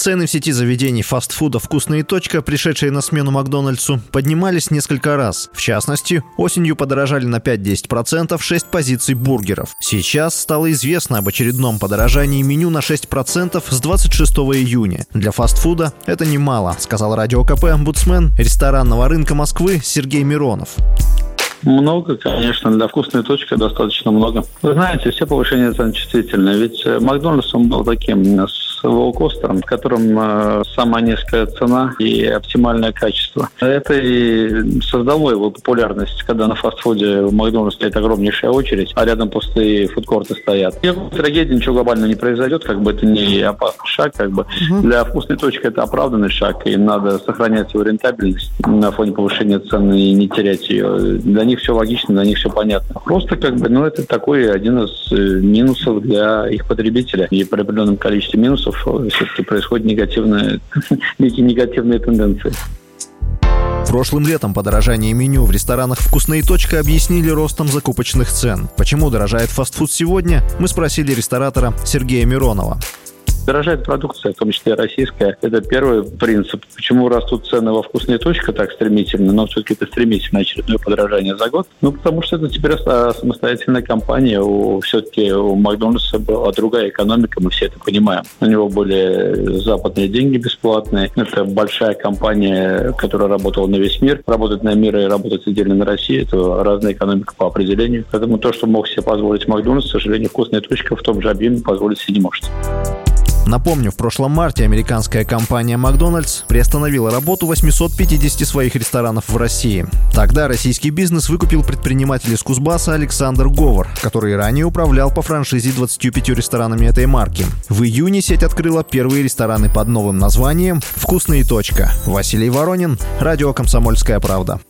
Цены в сети заведений фастфуда «Вкусная точка», пришедшие на смену Макдональдсу, поднимались несколько раз. В частности, осенью подорожали на 5-10% 6 позиций бургеров. Сейчас стало известно об очередном подорожании меню на 6% с 26 июня. Для фастфуда это немало, сказал радио КП омбудсмен ресторанного рынка Москвы Сергей Миронов. Много, конечно, для вкусной точки достаточно много. Вы знаете, все повышения цен чувствительны. Ведь э, Макдональдс он был таким с лоукостером, в котором э, самая низкая цена и оптимальное качество. Это и создало его популярность, когда на фастфуде в Макдональдс стоит огромнейшая очередь, а рядом пустые фудкорты стоят. Никакой трагедии ничего глобально не произойдет, как бы это не опасный шаг, как бы. Угу. Для вкусной точки это оправданный шаг, и надо сохранять его рентабельность на фоне повышения цены и не терять ее. Для них все логично, для них все понятно. Просто как бы, ну, это такой один из э, минусов для их потребителя. И при определенном количестве минусов э, все-таки происходят негативные, некие негативные тенденции. Прошлым летом подорожание меню в ресторанах «Вкусная точка» объяснили ростом закупочных цен. Почему дорожает фастфуд сегодня, мы спросили ресторатора Сергея Миронова. Дорожает продукция, в том числе российская. Это первый принцип. Почему растут цены во вкусные точка так стремительно, но все-таки это стремительное очередное подорожание за год? Ну, потому что это теперь самостоятельная компания. У, все-таки у Макдональдса была другая экономика, мы все это понимаем. У него были западные деньги бесплатные. Это большая компания, которая работала на весь мир. Работать на мир и работать отдельно на России – это разная экономика по определению. Поэтому то, что мог себе позволить Макдональдс, к сожалению, вкусная точка в том же объеме позволить себе не может. Напомню, в прошлом марте американская компания Макдональдс приостановила работу 850 своих ресторанов в России. Тогда российский бизнес выкупил предприниматель из Кузбасса Александр Говор, который ранее управлял по франшизе 25 ресторанами этой марки. В июне сеть открыла первые рестораны под новым названием «Вкусная точка». Василий Воронин, радио «Комсомольская правда».